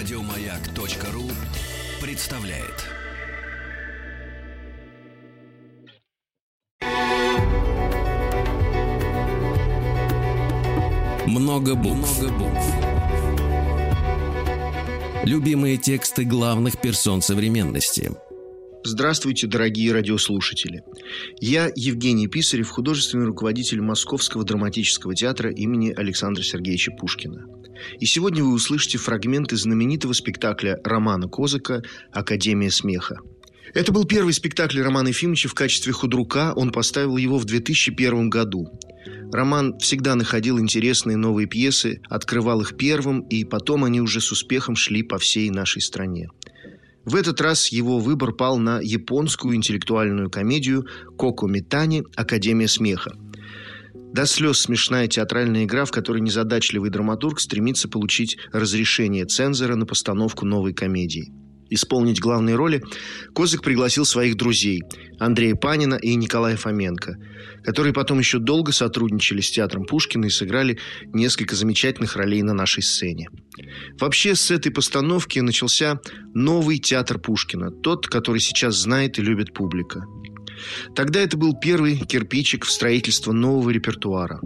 Радиомаяк.ру представляет. Много букв. Любимые тексты главных персон современности. Здравствуйте, дорогие радиослушатели. Я Евгений Писарев, художественный руководитель Московского драматического театра имени Александра Сергеевича Пушкина. И сегодня вы услышите фрагменты знаменитого спектакля Романа Козыка «Академия смеха». Это был первый спектакль Романа Ефимовича в качестве худрука. Он поставил его в 2001 году. Роман всегда находил интересные новые пьесы, открывал их первым, и потом они уже с успехом шли по всей нашей стране. В этот раз его выбор пал на японскую интеллектуальную комедию «Коко Митани. Академия смеха», до слез смешная театральная игра, в которой незадачливый драматург стремится получить разрешение цензора на постановку новой комедии. Исполнить главные роли Козык пригласил своих друзей Андрея Панина и Николая Фоменко, которые потом еще долго сотрудничали с театром Пушкина и сыграли несколько замечательных ролей на нашей сцене. Вообще с этой постановки начался новый театр Пушкина, тот, который сейчас знает и любит публика. Тогда это был первый кирпичик в строительство нового репертуара.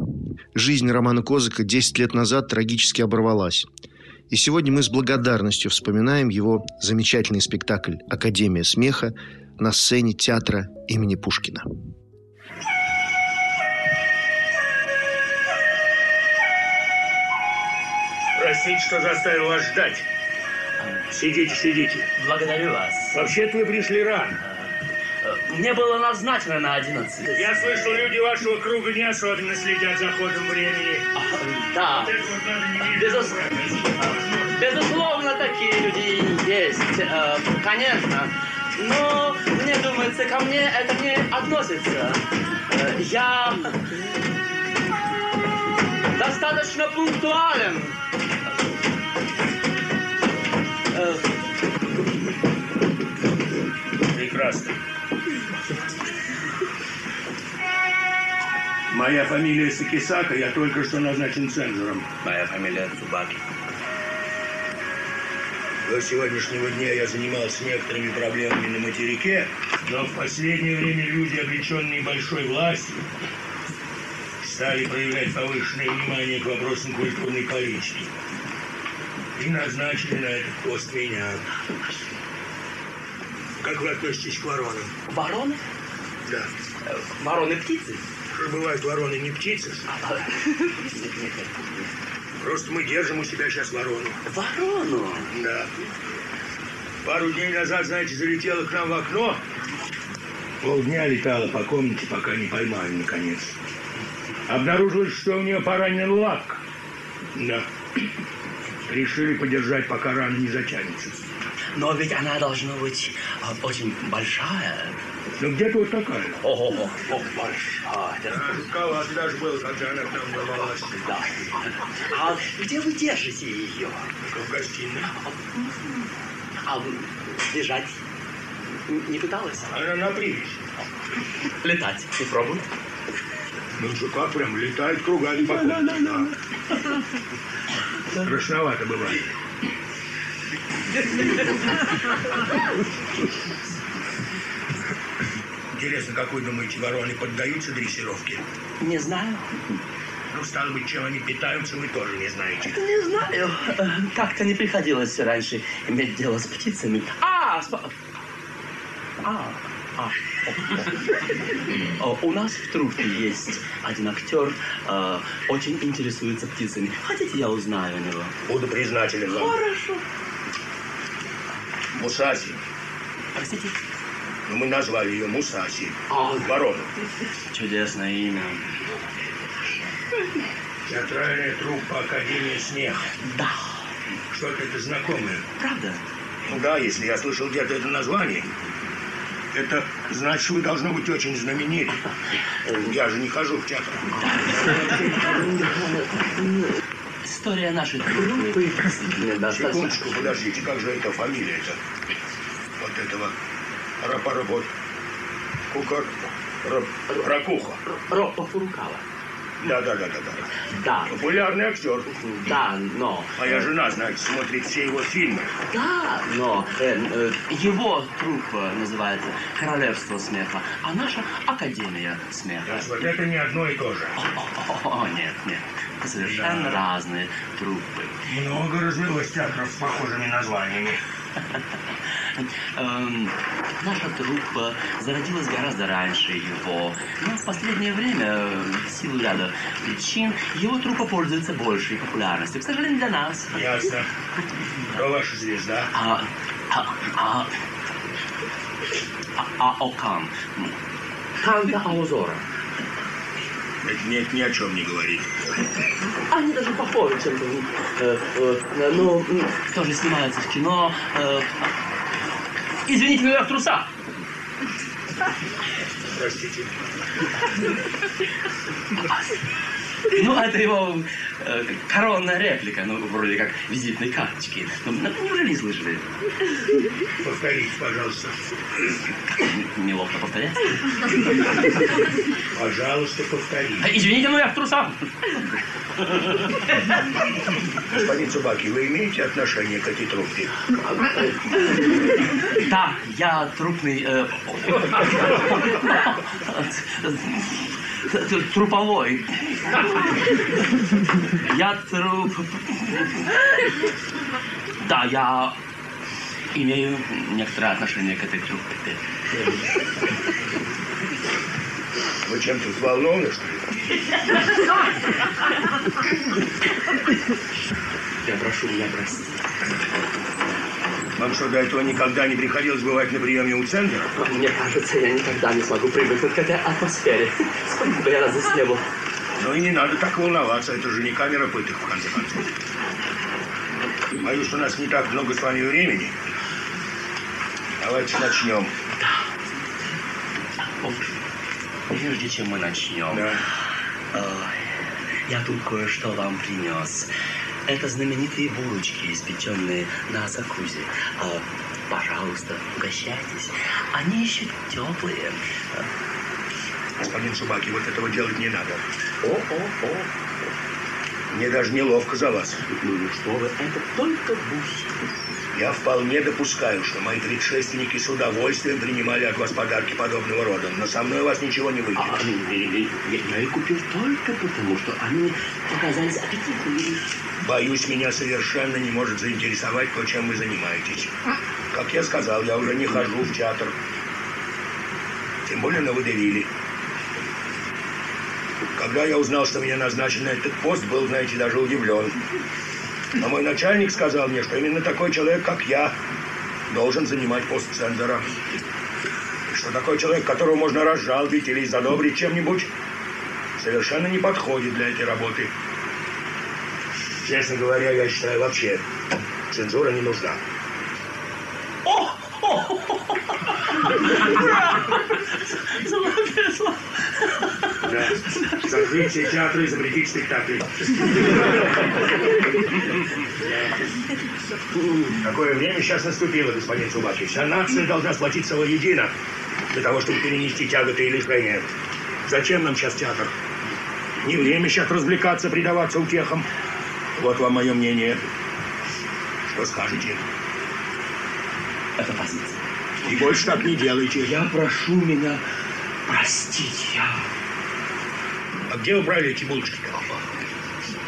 Жизнь Романа Козыка 10 лет назад трагически оборвалась. И сегодня мы с благодарностью вспоминаем его замечательный спектакль «Академия смеха» на сцене театра имени Пушкина. Простите, что заставил вас ждать. Сидите, сидите. Благодарю вас. Вообще-то вы пришли рано. Мне было назначено на 11. Я слышал, люди вашего круга не особенно следят за ходом времени. Да. Надо не Безус- Безусловно, такие люди есть. Э, Конечно. Но мне думается, ко мне это не относится. Э, Я достаточно пунктуален. Э, Прекрасно. Моя фамилия Сакисака, я только что назначен цензором. Моя фамилия Цубаки. До сегодняшнего дня я занимался некоторыми проблемами на материке, но в последнее время люди, облеченные большой властью, стали проявлять повышенное внимание к вопросам культурной политики. И назначили на этот пост меня. Как вы относитесь к воронам? Вороны? Да. Вороны птицы? Что бывают вороны не птицы? Просто мы держим у себя сейчас ворону. Ворону? Да. Пару дней назад, знаете, залетела к нам в окно. Полдня летала по комнате, пока не поймали, наконец. Обнаружилось, что у нее поранен лак. Да. Решили подержать, пока рана не затянется. Но ведь она должна быть э, очень большая. Ну, где-то вот такая. Ого, о, большая. Жутковато даже было, когда она к нам ворвалась. Да. А где вы держите ее? В гостиной. А бежать не пыталась? Она на привязи. Летать не пробует? Ну, же как прям летает кругами по комнате. Да. Страшновато бывает. Интересно, как вы думаете, вороны поддаются дрессировке? Не знаю. Ну, стало быть, чем они питаются, вы тоже не знаете. Не знаю. Как-то не приходилось раньше иметь дело с птицами. А, спа- а, а. У нас в труппе есть один актер, э, очень интересуется птицами. Хотите, я узнаю у него? Буду признателен вам. Хорошо. Мусаси. Простите. Ну, мы назвали ее Мусаси. А, Ворону. чудесное имя. Театральная труппа Академии смеха. Да, Что-то это знакомое. правда? Ну да, если я слышал где-то это название. Это значит, вы должны быть очень знамениты. Я же не хожу в театр. История нашей действительно достаточно... Секундочку, подождите, как же это фамилия-то? Вот этого рапоработ. Кукар... Ракуха. Ропа Фурукава. Да, да, да, да, да. Да, Популярный актер. да, но... Моя жена, знаете, смотрит все его фильмы. Да, но э, э, его труппа называется «Королевство смеха», а наша «Академия смеха». Вот это не одно и то же. О, о, нет, нет. Это совершенно разные труппы. Много развелось театров с похожими названиями. Эм, наша труппа зародилась гораздо раньше его. Но в последнее время, э, в силу ряда причин, его труппа пользуется большей популярностью. К сожалению, для нас. Ясно. Кто ваша звезда? А, а, а, а, а Окан. Канта Аузора. Нет, ни о чем не говорит. Они даже похожи чем-то. Э, э, ну, тоже снимаются в кино. Э, извините, меня в трусах. Простите. Ну, это его э, коронная реплика, ну, вроде как визитной карточки. Ну, ну, неужели не слышали? Повторите, пожалуйста. Неловко повторять. Пожалуйста, повторите. А, Извините, но я в трусах. Господин Цубаки, вы имеете отношение к этой труппе? Да, я трупный... э, Труповой. Я труп... Да, я имею некоторое отношение к этой труппе. Вы чем-то взволнованы, что ли? Я прошу меня простить. Вам что, до этого никогда не приходилось бывать на приеме у центра? Мне кажется, я никогда не смогу привыкнуть к этой атмосфере. Сколько бы я раз здесь не был. Ну и не надо так волноваться, это же не камера пыток, в конце концов. Боюсь, у нас не так много с вами времени. Давайте начнем. Прежде чем мы начнем, Да. э, я тут кое-что вам принес. Это знаменитые булочки, испеченные на закузе. Э, пожалуйста, угощайтесь. Они еще теплые. Господин Субаки, вот этого делать не надо. О-о-о. Мне даже неловко за вас. Ну, ну что вы, это только булочки. Я вполне допускаю, что мои предшественники с удовольствием принимали от вас подарки подобного рода, но со мной у вас ничего не выйдет. А, я, я- я их купил только потому, что они показались аппетитными. Боюсь, меня совершенно не может заинтересовать то, чем вы занимаетесь. Как я сказал, я уже не хожу в театр. Тем более на водевиле. Когда я узнал, что меня назначен на этот пост, был, знаете, даже удивлен. Но мой начальник сказал мне, что именно такой человек, как я, должен занимать пост центра. И что такой человек, которого можно разжалбить или задобрить чем-нибудь, совершенно не подходит для этой работы. Честно говоря, я считаю вообще, цензура не нужна. Золотые слова. Да. Закрытие театра и запретить спектакли. Какое время сейчас наступило, господин Субаки. Вся нация должна сплотиться воедино для того, чтобы перенести тяготы и лишения. Зачем нам сейчас театр? Не время сейчас развлекаться, предаваться утехам. Вот вам мое мнение. Что скажете? Это позиция. И больше так не делайте. Я прошу меня простить. Я... А где вы брали эти булочки?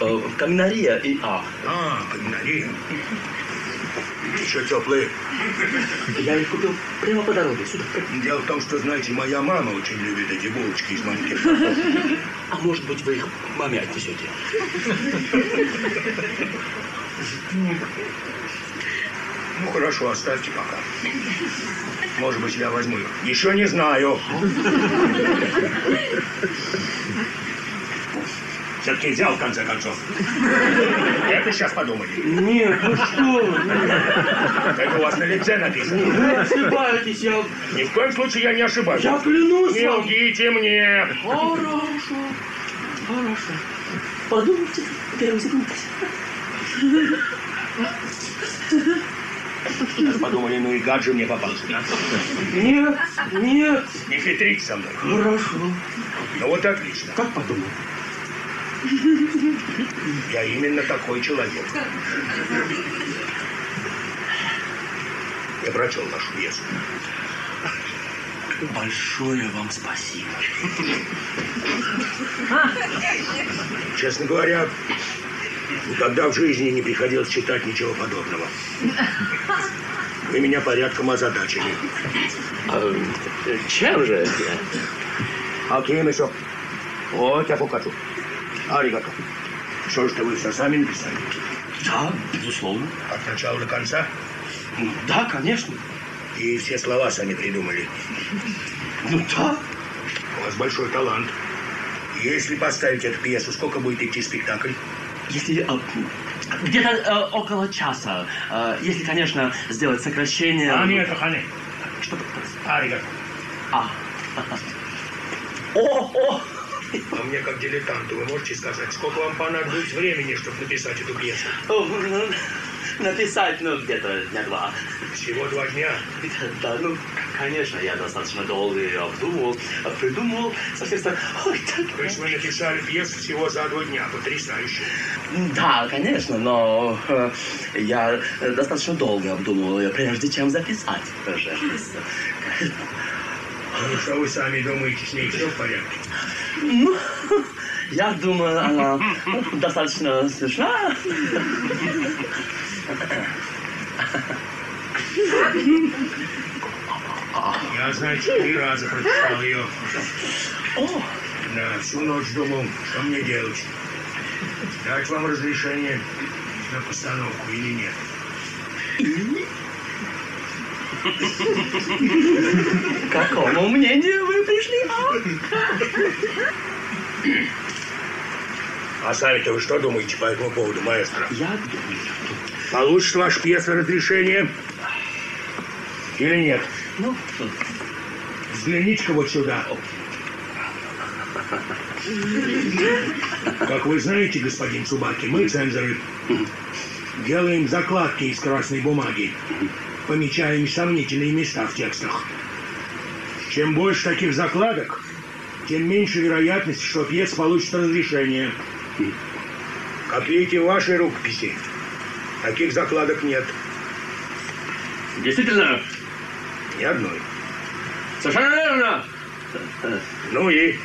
Э, Каминария и А. А, каминария. Еще теплые. Я их купил прямо по дороге сюда. Дело в том, что, знаете, моя мама очень любит эти булочки из маленьких. А может быть, вы их маме отнесете? Ну, хорошо, оставьте пока. Может быть, я возьму их. Еще не знаю. Все-таки взял, в конце концов. Это сейчас подумали. Нет, ну что? Это у вас на лице написано. Вы ошибаетесь, я... Ни в коем случае я не ошибаюсь. Я клянусь Не вам. лгите мне. Хорошо, хорошо. Подумайте, переузернитесь. Подумали, ну и гад же мне попался, да? Нет, нет. Не хитрите со мной. Хорошо. Ну вот отлично. Как подумал? Я именно такой человек. Я прочел вашу пьесу. Большое вам спасибо. Честно говоря, никогда в жизни не приходилось читать ничего подобного. Вы меня порядком озадачили. А, чем же? А кем еще? Вот я покажу. Аригато. Что ж вы все сами написали? Да, безусловно. От начала до конца? Да, конечно. И все слова сами придумали. Ну да. У вас большой талант. Если поставить эту пьесу, сколько будет идти спектакль? Если а, где-то а, около часа, а, если, конечно, сделать сокращение. А нет, Хане. Что? Аригато. А. О, о! А мне, как дилетанту, вы можете сказать, сколько вам понадобится времени, чтобы написать эту пьесу? О, ну, Написать, ну, где-то дня два. Всего два дня. Да, ну, конечно, я достаточно долго ее обдумывал, придумывал, соответственно, ой, так... То есть вы написали пьесу всего за два дня, потрясающе. Да, конечно, но э, я достаточно долго обдумывал ее, прежде чем записать. Пожалуйста. Ну, что вы сами думаете, с ней все в порядке? Ну, я думаю, она достаточно смешна. Я, значит, три раза прочитал ее. О, Да, всю ночь думал, что мне делать. Дать вам разрешение на постановку или нет. К какому мнению вы пришли? А сами-то вы что думаете по этому поводу, маэстро? Я думаю, Получит ваша пьеса разрешение или нет? ну, Взгляните-ка вот сюда. Как вы знаете, господин Цубаки, мы, цензоры, делаем закладки из красной бумаги, помечаем сомнительные места в текстах. Чем больше таких закладок, тем меньше вероятность, что пьеса получит разрешение. Как видите, в вашей рукописи таких закладок нет. действительно, Ни одной. совершенно верно. Ну и?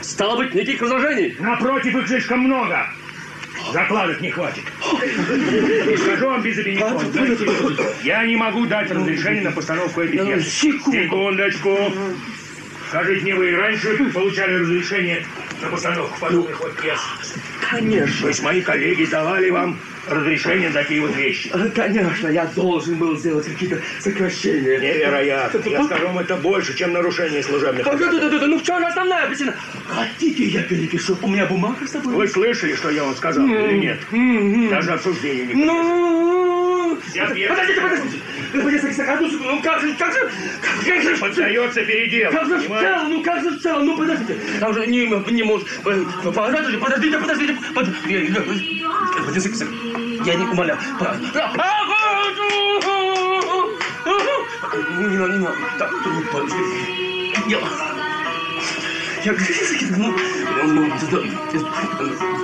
Стало быть, никаких возражений. Напротив, их слишком много. Закладок не хватит. И скажу вам без обиняков, я не могу дать разрешение на постановку этой пьесы. Секундочку. Скажите мне, вы и раньше получали разрешение на постановку подобных вот пьес? То Конечно. есть мои коллеги давали вам разрешение на такие вот вещи? Конечно, я должен был сделать какие-то сокращения. Невероятно. Я скажу вам, это больше, чем нарушение служебных Да, да, да, да, да, ну в чем же основная причина? Хотите, я перепишу? У меня бумага с собой. Вы слышали, что я вам сказал или нет? Даже обсуждения не Ну, подождите, подождите. Господин Саксак, одну секунду, ну как же, как же, как, же, Поддается передел. как же в целом, ну как же в целом, ну подождите. Там же не, не может, э, подождите, подождите, подождите, под- господин Саксак, я не умоляю. по- Не надо, не надо, так, ну, подожди. Я... Я ну, ну,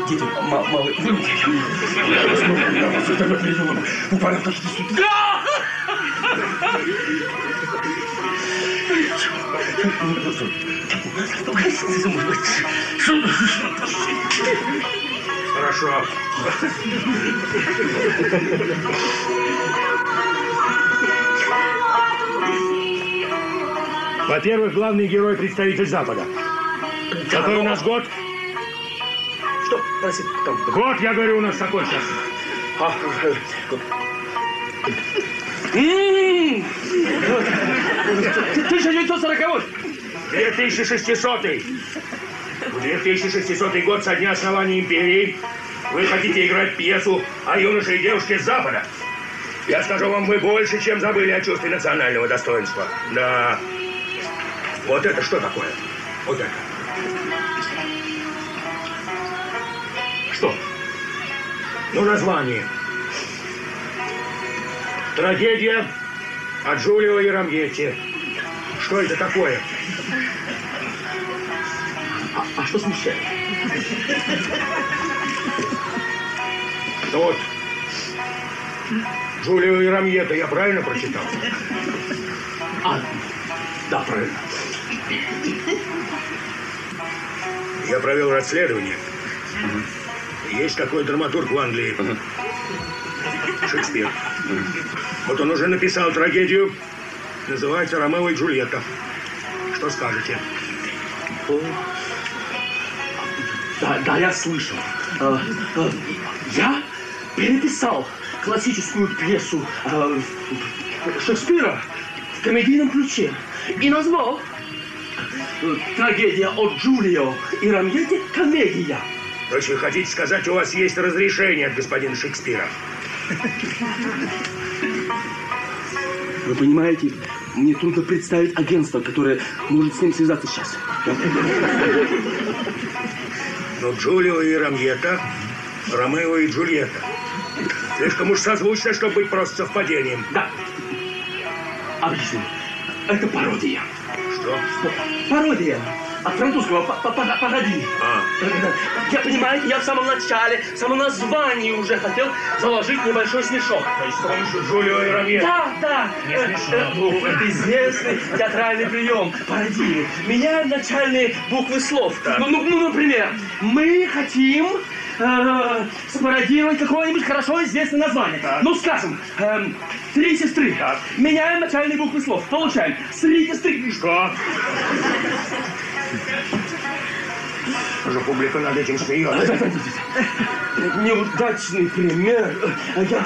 дети ма- малые. Ну, я- я смогу, я вас это переведу. Буквально так, что сюда. Хорошо. Во-первых, главный герой представитель Запада. Какой у нас год? Что? Простите, там. Год, я говорю, у нас какой сейчас? А, М-м-м. 1940 2600 В 2600 год со дня основания империи вы хотите играть пьесу о юноше и девушке с Запада. Я скажу вам, вы больше, чем забыли о чувстве национального достоинства. Да. Вот это что такое? Вот это. Что? Ну, название. Трагедия от Джулио и Рамьетти. Что это такое? А что смущает? Вот. Джулио и Рамьета, я правильно прочитал? А, да, правильно. Я провел расследование. Есть такой драматург в Англии. Шекспир. Вот он уже написал трагедию. Называется «Ромео и Джульетта». Что скажете? Да, да, я слышал. Э, э, я переписал классическую пьесу э, Шекспира в комедийном ключе и назвал трагедия о Джулио и Рамьете комедия. То есть вы хотите сказать, у вас есть разрешение от господина Шекспира? Вы понимаете, мне трудно представить агентство, которое может с ним связаться сейчас. Но Джулио и Рамьета, Ромео и Джульетта. Слишком уж созвучно, чтобы быть просто совпадением. Да. Объясню. Это пародия. Что? Пародия. От французского по- по- «погоди». А, Я, понимаете, я в самом начале, в самом названии уже хотел заложить небольшой смешок. то есть с помощью Джулио и Рамьета. Да, да. Не Э, смешно. ну, Это известный театральный прием. Пародии. Меняем начальные буквы слов. Ну, ну, ну, например, мы хотим э, спародировать какое-нибудь хорошо известное название. Так. Ну, скажем, эм, «Три сестры». Так. Меняем начальные буквы слов. Получаем «Три сестры». Что? Уже публика над этим смеется. Неудачный пример. Я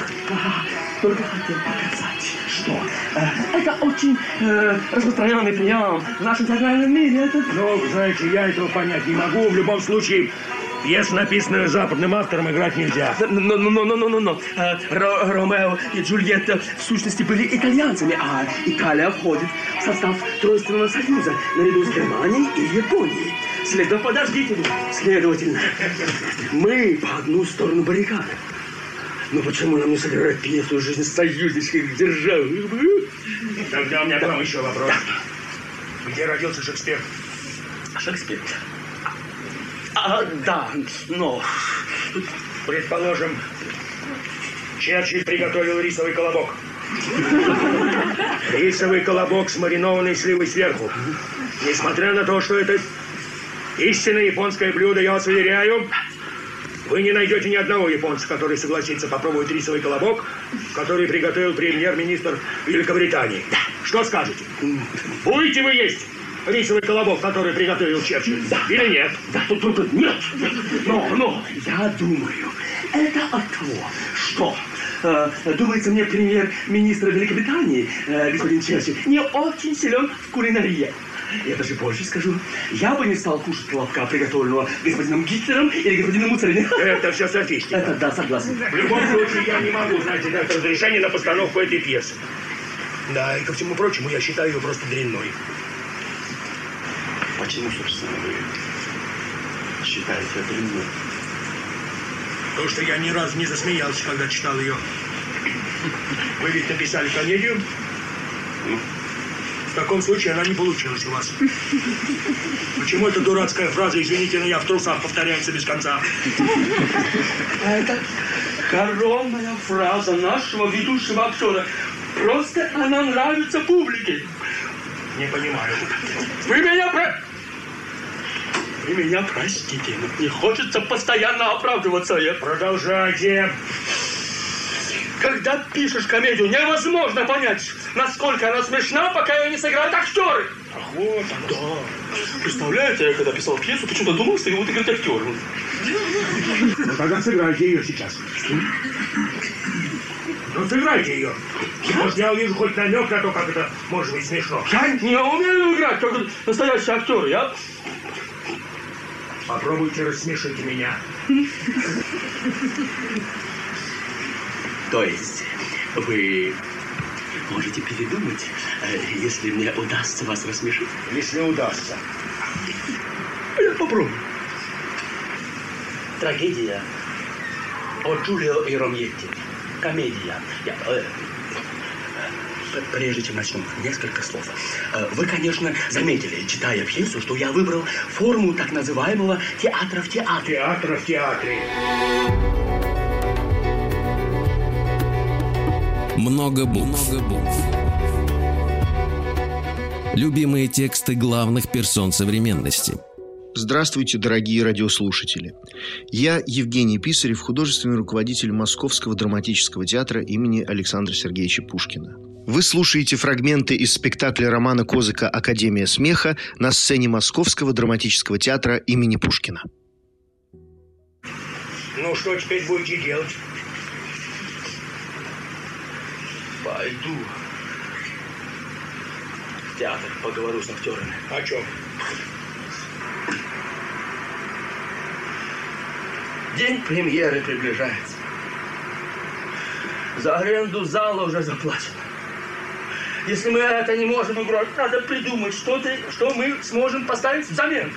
только хотел показать, что э, это очень э, распространенный прием в нашем театральном мире. Это Ну, знаете, я этого понять не могу. В любом случае, пьесу, написанную западным автором, играть нельзя. Но, но, но, но, но, но, но. Э, Ро- Ромео и Джульетта в сущности были итальянцами, а Италия входит в состав Тройственного союза наряду с Германией и Японией. Следовательно, подождите, следовательно, мы по одну сторону баррикады. Но почему нам не сыграть пьесу жизни союзнических держав? Тогда у меня к вам еще вопрос. Где родился Шекспир? Шекспир. А, да, но... Предположим, Черчилль приготовил рисовый колобок. Рисовый колобок с маринованной сливой сверху. Несмотря на то, что это истинное японское блюдо, я вас уверяю, вы не найдете ни одного японца, который согласится попробовать рисовый колобок, который приготовил премьер-министр Великобритании. Что скажете? Будете вы есть рисовый колобок, который приготовил Черчилль? Или нет? Да, тут, тут, тут нет. Но, но, я думаю, это от того, что, э, думается мне, премьер-министр Великобритании, э, господин Черчилль, не очень силен в кулинарии. Я даже больше скажу, я бы не стал кушать колобка, приготовленного господином Гитлером или господином Муцарини. Это все софистика. Это да, согласен. В любом случае, я не могу, знаете, дать разрешение на постановку этой пьесы. Да, и ко всему прочему, я считаю ее просто дрянной. Почему, собственно, вы считаете это дрянной? То, что я ни разу не засмеялся, когда читал ее. Вы ведь написали комедию? В таком случае она не получилась у вас. Почему эта дурацкая фраза, извините, но я в трусах повторяется без конца? Это коронная фраза нашего ведущего актера. Просто она нравится публике. Не понимаю. Вы меня про... Вы меня простите, но не хочется постоянно оправдываться. Я... Продолжайте. Когда пишешь комедию, невозможно понять, насколько она смешна, пока ее не сыграют актеры. Ах, вот оно. Да. Представляете, я когда писал пьесу, почему-то думал, что его играть актер. Ну, тогда сыграйте ее сейчас. Ну, сыграйте ее. Может, я увижу хоть намек на то, как это может быть смешно. Я не умею играть, как настоящий актер. Я Попробуйте рассмешить меня. То есть вы можете передумать, э, если мне удастся вас рассмешить? Если удастся. Я попробую. Трагедия о Джулио и Ромьетте. Комедия. Я, э, прежде чем начнем, несколько слов. Э, Вы, конечно, заметили, читая пьесу, что я выбрал форму так называемого театра в театре. Театр в театре. Много букв. Много букв. Любимые тексты главных персон современности. Здравствуйте, дорогие радиослушатели. Я Евгений Писарев, художественный руководитель Московского драматического театра имени Александра Сергеевича Пушкина. Вы слушаете фрагменты из спектакля романа Козыка «Академия смеха» на сцене Московского драматического театра имени Пушкина. Ну, что теперь будете делать? Пойду в театр, поговорю с актерами. О чем? День премьеры приближается. За аренду зала уже заплачено. Если мы это не можем играть, надо придумать что-то, что мы сможем поставить взамен.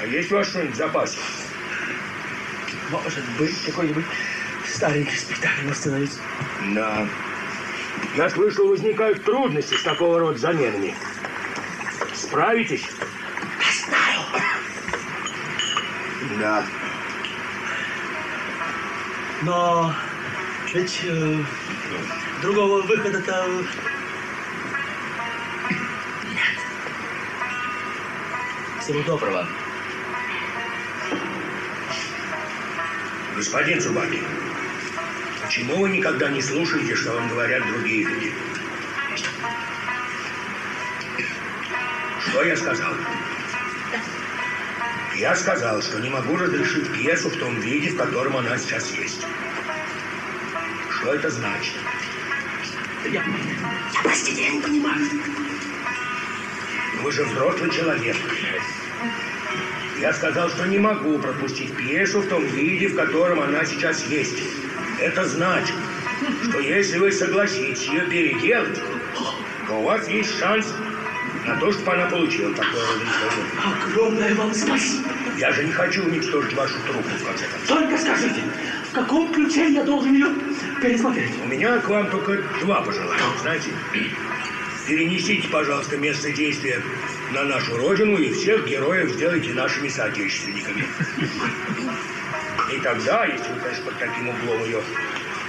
А есть у вас что-нибудь в запасе? Может быть, какой-нибудь старенький спектакль установить. Да. Я слышал, возникают трудности с такого рода заменами. Справитесь? Знаю. Да. Но ведь э, другого выхода-то Всего доброго. Господин Зубаки, почему вы никогда не слушаете, что вам говорят другие люди? Что я сказал? Я сказал, что не могу разрешить пьесу в том виде, в котором она сейчас есть. Что это значит? Я простите, я не понимаю. Вы же взрослый человек. Я сказал, что не могу пропустить пьесу в том виде, в котором она сейчас есть. Это значит, что если вы согласитесь ее переделать, то у вас есть шанс на то, чтобы она получила такое разрешение. Огромное вам спасибо. Я же не хочу уничтожить вашу труппу, в конце концов. Только скажите, в каком ключе я должен ее пересмотреть? У меня к вам только два пожелания, знаете. Перенесите, пожалуйста, место действия на нашу родину и всех героев сделайте нашими соотечественниками. И тогда, если вы, конечно, под таким углом ее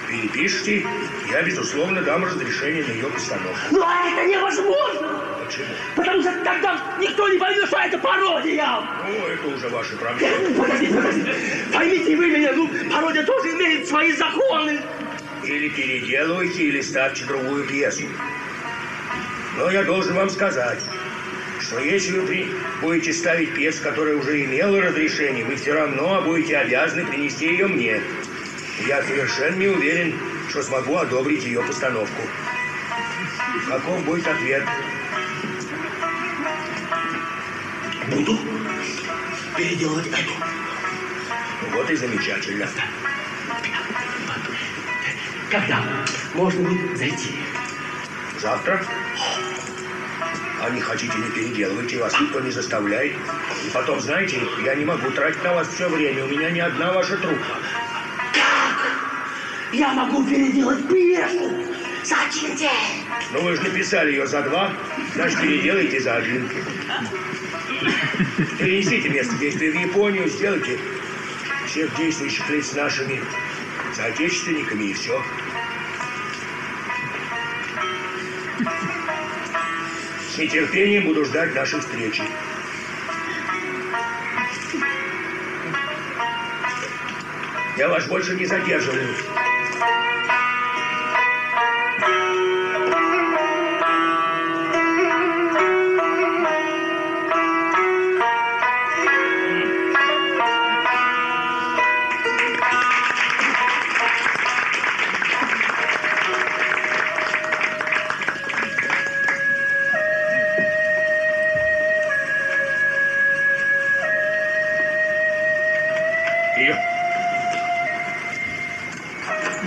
перепишете, я, безусловно, дам разрешение на ее постановку. Но это невозможно! Почему? Потому что тогда никто не поймет, что это пародия! Ну, это уже ваши проблемы. Подождите, подождите. Поймите вы меня, ну, пародия тоже имеет свои законы. Или переделывайте, или ставьте другую пьесу. Но я должен вам сказать, что если вы при- будете ставить пьесу, которая уже имела разрешение, вы все равно будете обязаны принести ее мне. Я совершенно не уверен, что смогу одобрить ее постановку. Каков будет ответ? Буду переделывать эту. Вот и замечательно. Когда можно будет зайти? Завтра? А не хотите, не переделывайте, вас никто не заставляет. И потом, знаете, я не могу тратить на вас все время, у меня ни одна ваша труппа. Я могу переделать пьесу за один день. Ну вы же написали ее за два, значит переделайте за один. Перенесите место действия в Японию, сделайте всех действующих лиц нашими соотечественниками и все. С нетерпением буду ждать нашей встречи. Я вас больше не задерживаю.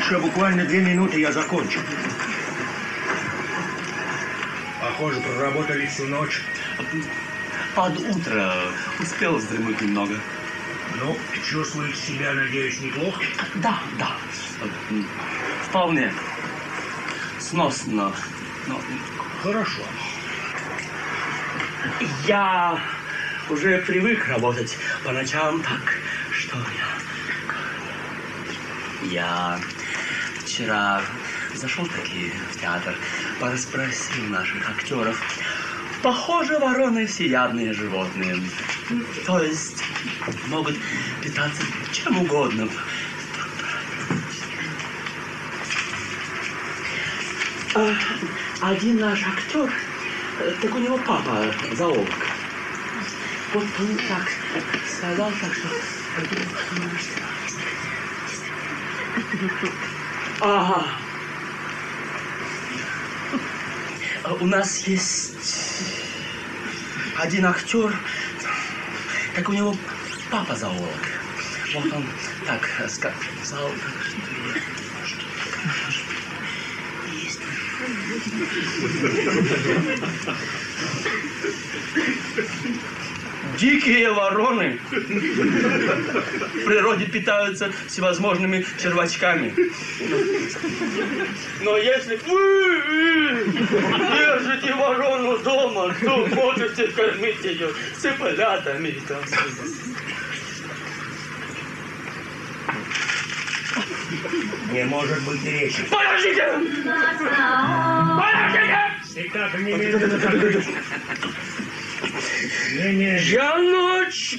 Еще буквально две минуты я закончу. Похоже, проработали всю ночь. Под утро успел вздремнуть немного. Ну, чувствуете себя, надеюсь, неплохо? Да, да. Вполне. Сносно. Ну, Хорошо. я уже привык работать по ночам так, что я... Я вчера зашел таки в театр, порасспросил наших актеров. Похоже, вороны всеядные животные. То есть могут питаться чем угодно. А, Один наш актер, э, так у него папа зоолог. Вот он так сказал, так что... Ага. А У нас есть один актер, так у него папа зоолог. Вот он так сказал, что. Есть. Дикие вороны в природе питаются всевозможными червячками. Но если вы держите ворону дома, то можете кормить ее цыплятами. там. Не может быть и речи. Подождите! Подождите! Спектакль немедленно Не, не, Я ночь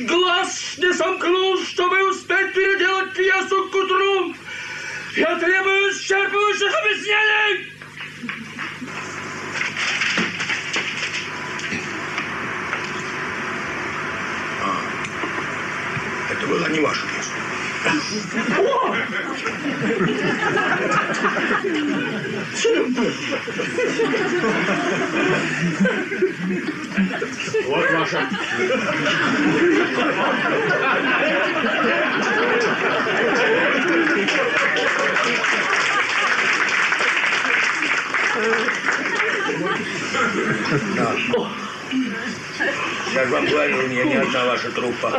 глаз не сомкнул, чтобы успеть переделать пьесу к утру. Я требую исчерпывающих объяснений! это была не ваша. Вот ваша. Да. Же вам говорил, меня не одна ваша труппа.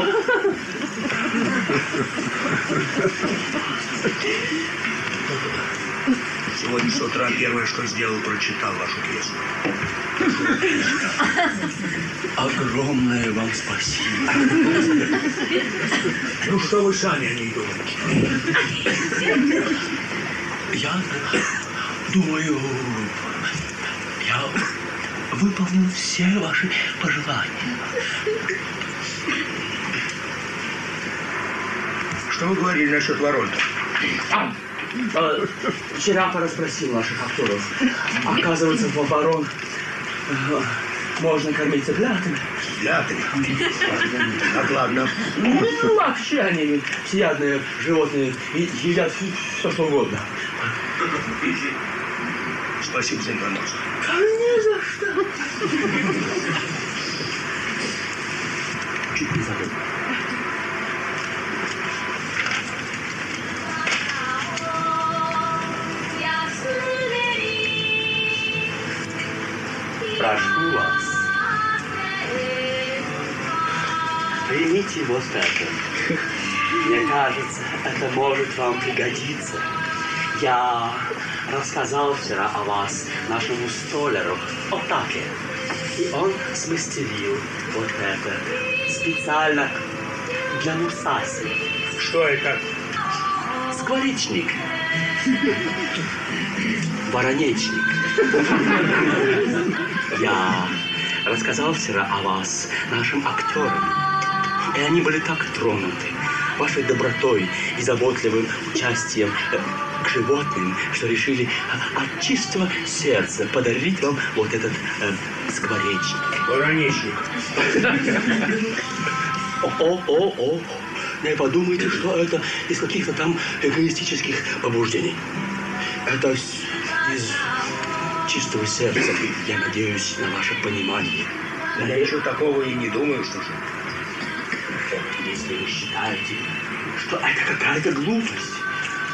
Сегодня с утра первое, что сделал, прочитал вашу пьесу. Огромное вам спасибо. Ну что вы сами о ней думаете? Я думаю, я выполнил все ваши пожелания. Что вы говорили насчет ворон А, э, вчера порасспросил наших актеров. Оказывается, ворон э, можно кормить цыплятами. Взглядами. Так, ладно. Ну, вообще они всеядные животные и едят все, что угодно. Спасибо за информацию. Да ни за что. Чуть не забыл. Вот это. Мне кажется, это может вам пригодиться. Я рассказал вчера о вас нашему столяру Отаке. И он смастерил вот это специально для Мусаси. Что это? Скворечник. Воронечник. Я рассказал вчера о вас нашим актерам. И они были так тронуты вашей добротой и заботливым участием э, к животным, что решили э, от чистого сердца подарить вам вот этот э, скворечник. Воронечник. О-о-о-о. Не подумайте, что это из каких-то там эгоистических побуждений. Это из чистого сердца. Я надеюсь на ваше понимание. Я ничего такого и не думаю, что же. Если вы считаете, что это какая-то глупость,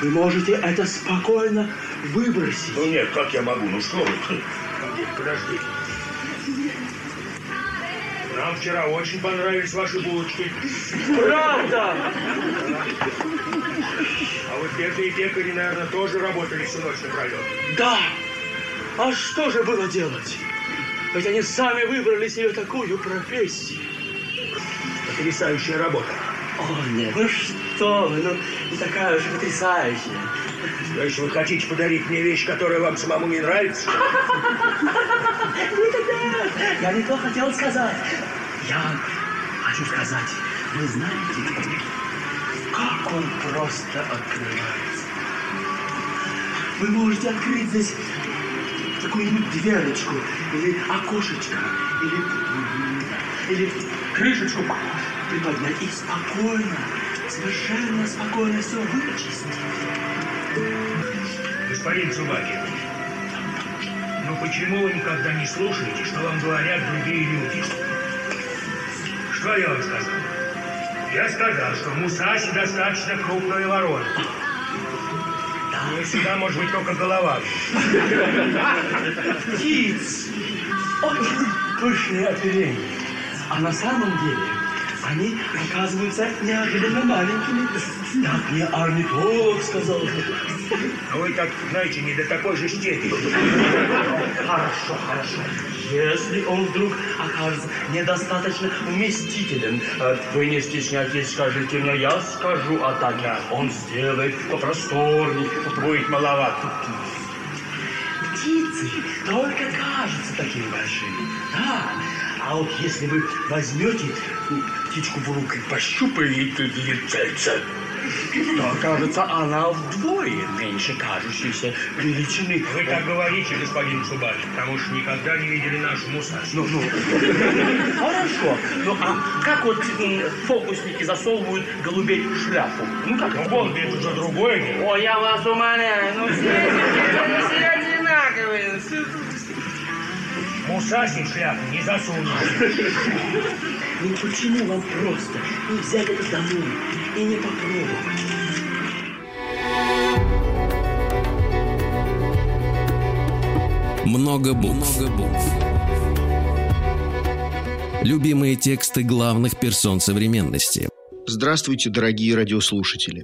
вы можете это спокойно выбросить. Ну нет, как я могу? Ну что вы? Подождите. Нам вчера очень понравились ваши булочки. Правда! А вот это и пекари, наверное, тоже работали всю ночь напролет. Да! А что же было делать? Ведь они сами выбрали себе такую профессию. Потрясающая работа. О, нет, ну что вы, ну не такая уж потрясающая. То есть вы хотите подарить мне вещь, которая вам самому не нравится? Нет, я не то хотел сказать. Я хочу сказать, вы знаете, как он просто открывается. Вы можете открыть здесь какую-нибудь дверочку, или окошечко, или, или крышечку приподнять и спокойно, совершенно спокойно все вычистить. Господин Цубакин, ну почему вы никогда не слушаете, что вам говорят другие люди? Что я вам сказал? Я сказал, что Мусаси достаточно крупная ворона. Ну и сюда может быть только голова. Птиц! Очень пышные оперения. А на самом деле они оказываются неожиданно маленькими. Так мне орнитолог сказал. Но вы так, знаете, не до такой же степени. Хорошо, хорошо. Если он вдруг окажется недостаточно вместителен, э, вы не стесняйтесь, скажите мне, я скажу, а так он сделает попросторней, будет маловат. Птицы только кажутся такими большими. Да. А вот если вы возьмете птичку в руку и пощупаете ее тельце, то окажется она вдвое меньше кажущейся величины. Вы так говорите, господин Цубакин, потому что никогда не видели нашу Мусаси. Ну, ну, хорошо. Ну, а как вот фокусники засовывают голубей в шляпу? Ну, как? Ну, голуби, это уже другое. Ой, я вас умоляю, ну все все одинаковые. Мусаси в шляпу не засунешь. Ну почему вам просто не взять это домой и не попробовать? Много букв. Много букв. Любимые тексты главных персон современности. Здравствуйте, дорогие радиослушатели.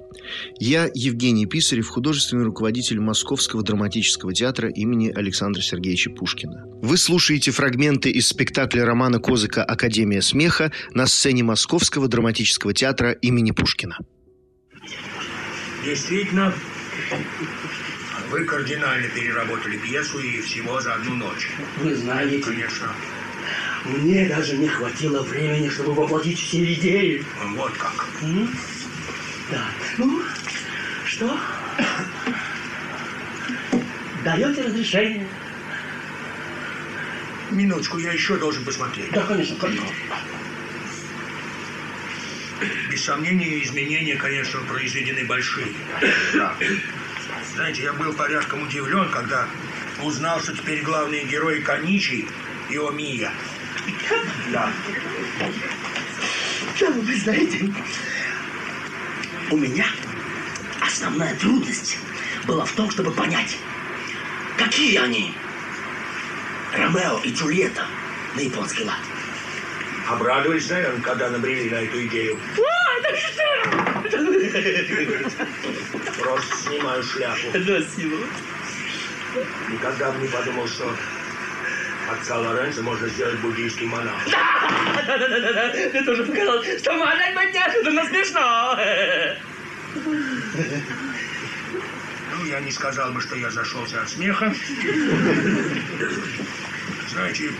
Я Евгений Писарев, художественный руководитель Московского драматического театра имени Александра Сергеевича Пушкина. Вы слушаете фрагменты из спектакля романа Козыка «Академия смеха» на сцене Московского драматического театра имени Пушкина. Действительно, вы кардинально переработали пьесу и всего за одну ночь. Вы знаете, Конечно, мне даже не хватило времени, чтобы воплотить все идеи. вот как. М? Да. Ну, что? Даете разрешение? Минуточку, я еще должен посмотреть. Да, конечно, конечно. Без сомнения, изменения, конечно, произведены большие. Знаете, я был порядком удивлен, когда узнал, что теперь главные герои Каничи и Омия. Да. Да, вы знаете, у меня основная трудность была в том, чтобы понять, какие они, Ромео и Джульетта, на японский лад. Обрадовались, наверное, когда набрели на эту идею. О, это что? Просто снимаю шляпу. Спасибо. Никогда бы не подумал, что отца Лоренцо можно сделать буддийским монахом. Да-да-да, мне тоже показалось, что может быть неожиданно смешно. Ну, я не сказал бы, что я зашелся от смеха. Знаете,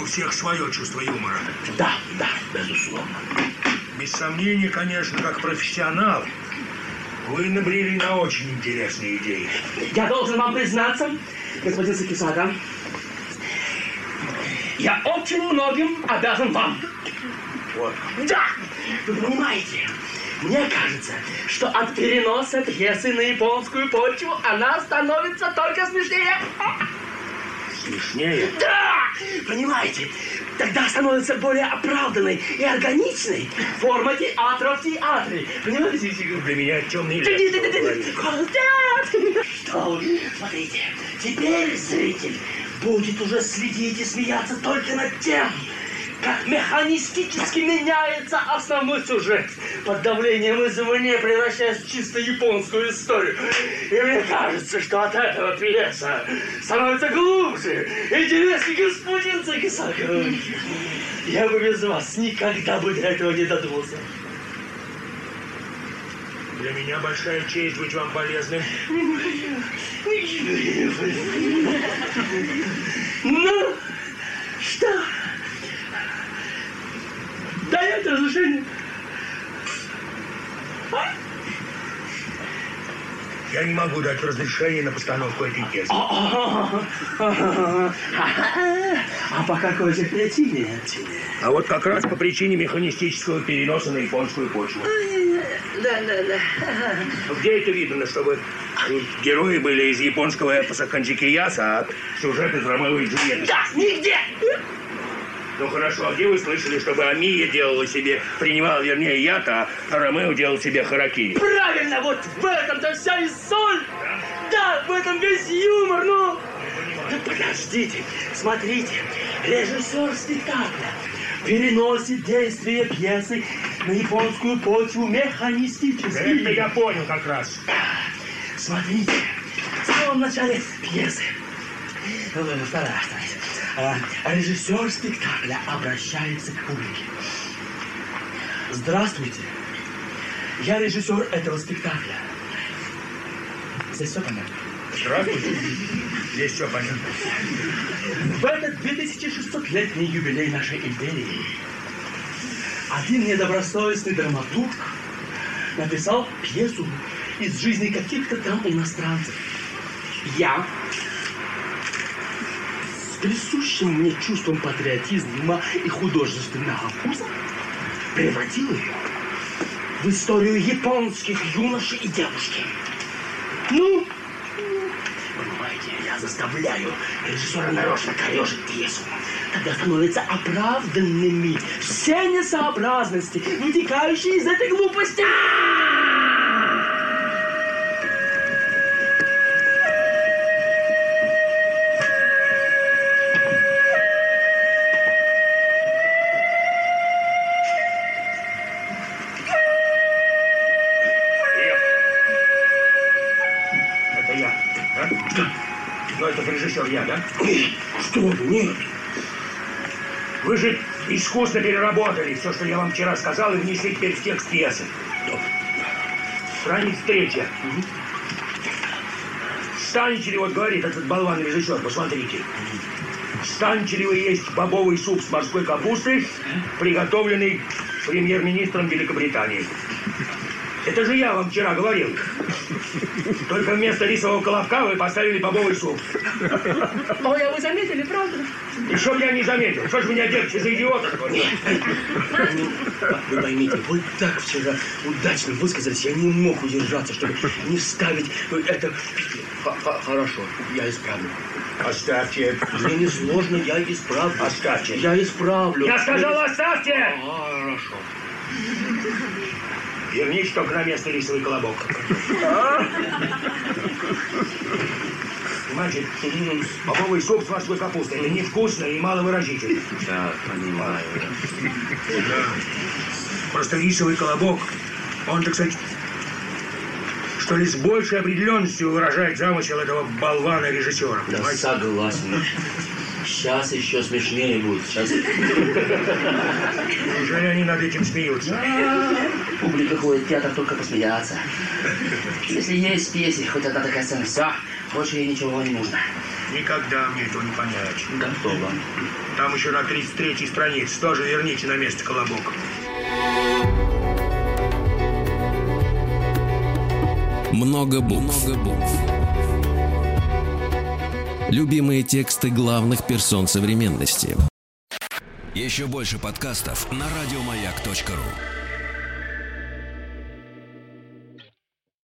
у всех свое чувство юмора. Да, да, безусловно. Без сомнения, конечно, как профессионал, вы набрели на очень интересные идеи. Я должен вам признаться, господин Сакисада, я очень многим обязан вам. Вот. Да, вы понимаете, мне кажется, что от переноса пьесы на японскую почву она становится только смешнее. Смешнее. Да, понимаете, тогда становится более оправданной и органичной форма театра в театре. Понимаете? Для меня темный лес. что смотрите, теперь зритель будет уже следить и смеяться только над тем, как механистически меняется основной сюжет под давлением извне, превращаясь в чисто японскую историю. И мне кажется, что от этого пьеса становится глубже, интереснее господин Цагисакович. Я бы без вас никогда бы до этого не додумался. Для меня большая честь быть вам полезным. Ну, что? Дает разрешение? Я не могу дать разрешение на постановку этой пьесы. А по какой же причине? А вот как раз по причине механистического переноса на японскую почву. Да, да, да. Где это видно, чтобы герои были из японского эпоса Канджикияса, а сюжет из Ромео и Джульетты? Да, нигде! Ну хорошо, а где вы слышали, чтобы Амия делала себе, принимала, вернее, яд, а Ромео делал себе харакири? Правильно, вот в этом-то вся и соль! Да, в этом весь юмор, ну! Да подождите, смотрите, режиссер спектакля переносит действие пьесы на японскую почву механистически. Это я понял как раз. Смотрите, в самом начале пьесы. Вторая страница. А, Режиссер спектакля обращается к публике. Здравствуйте. Я режиссер этого спектакля. Здесь все понятно. Здравствуйте. Здесь все понятно. В этот 2600-летний юбилей нашей империи один недобросовестный драматург написал пьесу из жизни каких-то там иностранцев. Я с присущим мне чувством патриотизма и художественного вкуса превратил ее в историю японских юношей и девушки. Ну, Понимаете, я заставляю режиссера нарочно корежить пьесу. Тогда становятся оправданными все несообразности, вытекающие из этой глупости. Искусно переработали все, что я вам вчера сказал, и внесли теперь в текст пьесы. Страница третья. Станете ли, вот говорит этот болван режиссер, посмотрите. Станете ли вы есть бобовый суп с морской капустой, приготовленный премьер-министром Великобритании? Это же я вам вчера говорил. Только вместо рисового колобка вы поставили бобовый суп. Ой, а вы заметили, правда? И что я не заметил? Что ж меня держите за идиота? Вы поймите, вы так вчера удачно высказались, я не мог удержаться, чтобы не вставить это... Х- х- Хорошо, я исправлю. Оставьте. Мне не сложно, я исправлю. Оставьте. Я исправлю. Я сказал, оставьте! А, Хорошо. Верните только на место рисовый колобок. Понимаете, бобовый суп с морской капустой. Это невкусно и маловыразительно. Я понимаю. Просто рисовый колобок, он, так сказать, что ли, с большей определенностью выражает замысел этого болвана-режиссера. Да, согласен. Сейчас еще смешнее будет. Сейчас Неужели они над этим смеются? публика ходит в театр только посмеяться. Если есть пьесе хоть одна такая сцена, все, больше ей ничего не нужно. Никогда мне этого не понять. Готово. Там еще на 33-й странице тоже верните на место колобок. Много букв. Много букв. Любимые тексты главных персон современности. Еще больше подкастов на радиомаяк.ру.